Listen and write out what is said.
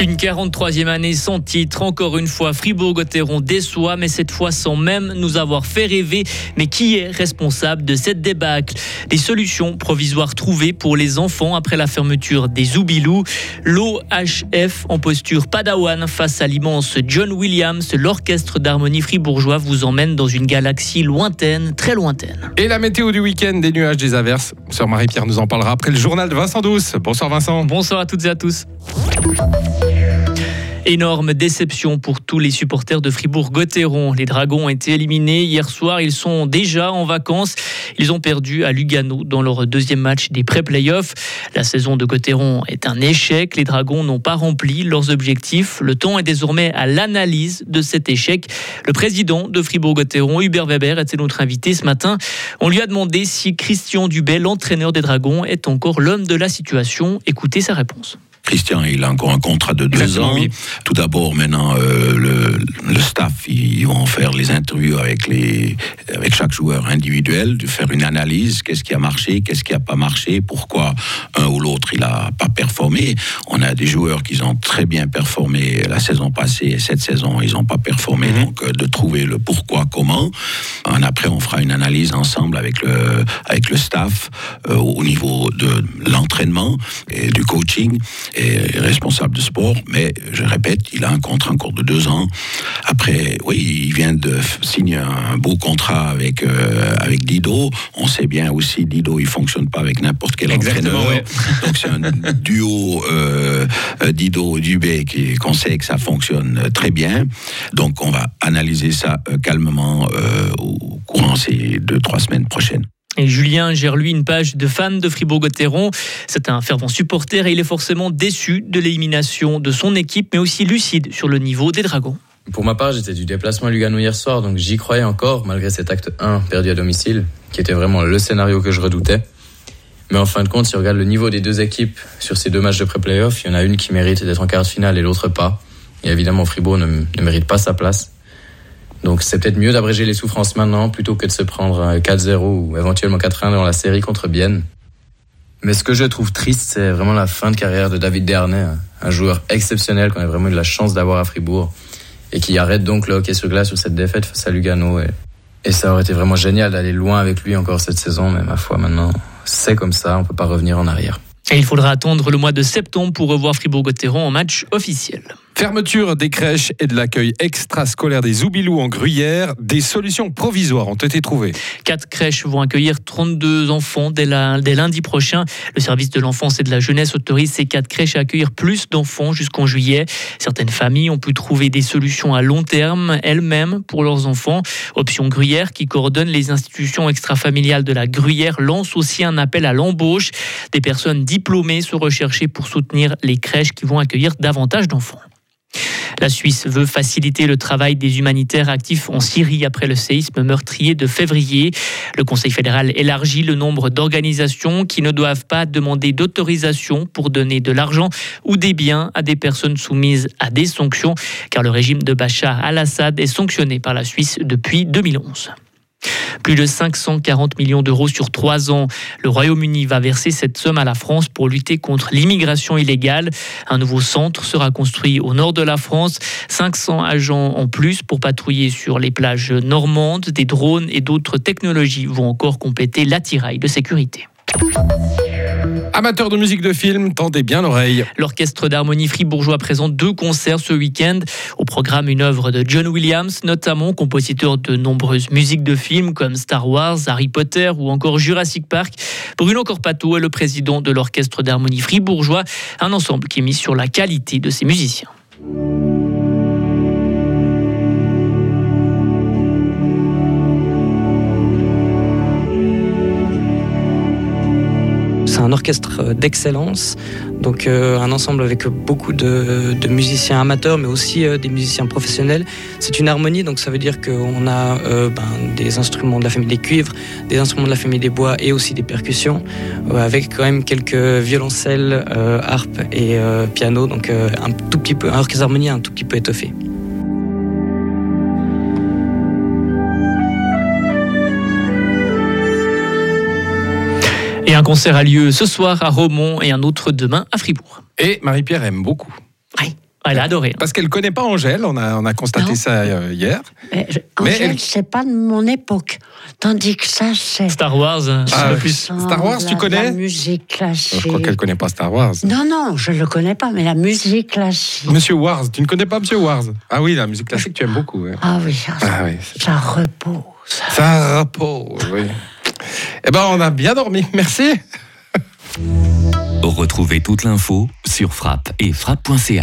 Une 43e année sans titre, encore une fois, Fribourg-Gotteron déçoit, mais cette fois sans même nous avoir fait rêver. Mais qui est responsable de cette débâcle? Les solutions provisoires trouvées pour les enfants après la fermeture des Oubilous. L'OHF en posture padawan face à l'immense John Williams, l'orchestre d'harmonie fribourgeois vous emmène dans une galaxie lointaine, très lointaine. Et la météo du week-end, des nuages, des averses. Sœur Marie-Pierre nous en parlera après le journal de Vincent Douce. Bonsoir Vincent. Bonsoir à toutes et à tous. Énorme déception pour tous les supporters de Fribourg-Gotteron. Les Dragons ont été éliminés hier soir. Ils sont déjà en vacances. Ils ont perdu à Lugano dans leur deuxième match des pré-playoffs. La saison de Gotteron est un échec. Les Dragons n'ont pas rempli leurs objectifs. Le temps est désormais à l'analyse de cet échec. Le président de Fribourg-Gotteron, Hubert Weber, était notre invité ce matin. On lui a demandé si Christian Dubé, l'entraîneur des Dragons, est encore l'homme de la situation. Écoutez sa réponse. Christian, il a encore un contrat de deux ans. Tout d'abord, maintenant, euh, le, le, staff, ils vont faire les interviews avec, les, avec chaque joueur individuel, de faire une analyse, qu'est-ce qui a marché, qu'est-ce qui n'a pas marché, pourquoi un ou l'autre, il n'a pas performé. On a des joueurs qui ont très bien performé la saison passée et cette saison, ils n'ont pas performé. Mhm. Donc, euh, de trouver le pourquoi, comment. après, on fera une analyse ensemble avec le, avec le staff euh, au niveau de l'entraînement et du coaching est responsable de sport, mais je répète, il a un contrat encore de deux ans. Après, oui, il vient de signer un beau contrat avec, euh, avec Dido. On sait bien aussi, Dido, il fonctionne pas avec n'importe quel entraîneur. Donc c'est un duo euh, Dido-Dubé qu'on sait que ça fonctionne très bien. Donc on va analyser ça euh, calmement au courant ces deux, trois semaines prochaines. Et Julien gère lui une page de fans de Fribourg-Gotteron. C'est un fervent supporter et il est forcément déçu de l'élimination de son équipe, mais aussi lucide sur le niveau des Dragons. Pour ma part, j'étais du déplacement à Lugano hier soir, donc j'y croyais encore, malgré cet acte 1 perdu à domicile, qui était vraiment le scénario que je redoutais. Mais en fin de compte, si on regarde le niveau des deux équipes sur ces deux matchs de pré-playoff, il y en a une qui mérite d'être en quart de finale et l'autre pas. Et évidemment, Fribourg ne, ne mérite pas sa place. Donc c'est peut-être mieux d'abréger les souffrances maintenant plutôt que de se prendre 4-0 ou éventuellement 4-1 dans la série contre Bienne. Mais ce que je trouve triste, c'est vraiment la fin de carrière de David Dernay, un joueur exceptionnel qu'on a vraiment eu la chance d'avoir à Fribourg et qui arrête donc le hockey sur glace sur cette défaite face à Lugano. Et, et ça aurait été vraiment génial d'aller loin avec lui encore cette saison, mais ma foi maintenant, c'est comme ça, on peut pas revenir en arrière. Et il faudra attendre le mois de septembre pour revoir Fribourg-Gotteron en match officiel. Fermeture des crèches et de l'accueil extrascolaire des Oubilous en Gruyère, des solutions provisoires ont été trouvées. Quatre crèches vont accueillir 32 enfants dès, lundi prochain. Le service de l'enfance et de la jeunesse autorise ces quatre crèches à accueillir plus d'enfants jusqu'en juillet. Certaines familles ont pu trouver des solutions à long terme elles-mêmes pour leurs enfants. Option Gruyère, qui coordonne les institutions extrafamiliales de la Gruyère, lance aussi un appel à l'embauche. Des personnes diplômées sont recherchées pour soutenir les crèches qui vont accueillir davantage d'enfants. La Suisse veut faciliter le travail des humanitaires actifs en Syrie après le séisme meurtrier de février. Le Conseil fédéral élargit le nombre d'organisations qui ne doivent pas demander d'autorisation pour donner de l'argent ou des biens à des personnes soumises à des sanctions, car le régime de Bachar al-Assad est sanctionné par la Suisse depuis 2011. Plus de 540 millions d'euros sur trois ans. Le Royaume-Uni va verser cette somme à la France pour lutter contre l'immigration illégale. Un nouveau centre sera construit au nord de la France. 500 agents en plus pour patrouiller sur les plages normandes. Des drones et d'autres technologies vont encore compléter l'attirail de sécurité. Amateurs de musique de film, tendez bien l'oreille. L'orchestre d'harmonie fribourgeois présente deux concerts ce week-end. Au programme, une œuvre de John Williams, notamment compositeur de nombreuses musiques de films comme Star Wars, Harry Potter ou encore Jurassic Park. Bruno Corpato est le président de l'orchestre d'harmonie fribourgeois, un ensemble qui est mis sur la qualité de ses musiciens. Orchestre euh, d'excellence, donc euh, un ensemble avec beaucoup de, musiciens amateurs, mais aussi euh, des musiciens professionnels. C'est une harmonie, donc ça veut dire qu'on a ben, des instruments de la famille des cuivres, des instruments de la famille des bois et aussi des percussions, avec quand même quelques violoncelles, harpes et piano, donc un tout petit peu, un orchestre d'harmonie un tout petit peu étoffé. Un concert a lieu ce soir à Romont et un autre demain à Fribourg. Et Marie-Pierre aime beaucoup. Oui. elle a adoré. Parce qu'elle connaît pas Angèle, on a, on a constaté Non. ça euh, hier. Mais je- Mais Angèle, elle- c'est pas de mon époque. Tandis que ça, c'est. Star Wars, un Ah, peu oui. plus. Star Wars, la- tu connais? La musique classique. Je crois qu'elle connaît pas Star Wars. Non, non, je le connais pas, mais la musique classique. Monsieur Wars, tu ne connais pas Monsieur Wars? Ah oui, la musique classique, tu aimes beaucoup. ouais. Ah oui, ça, Ah oui, ça repose. ça repose, oui. Eh ben, on a bien dormi, merci. Retrouvez toute l'info sur frappe et frappe.ch.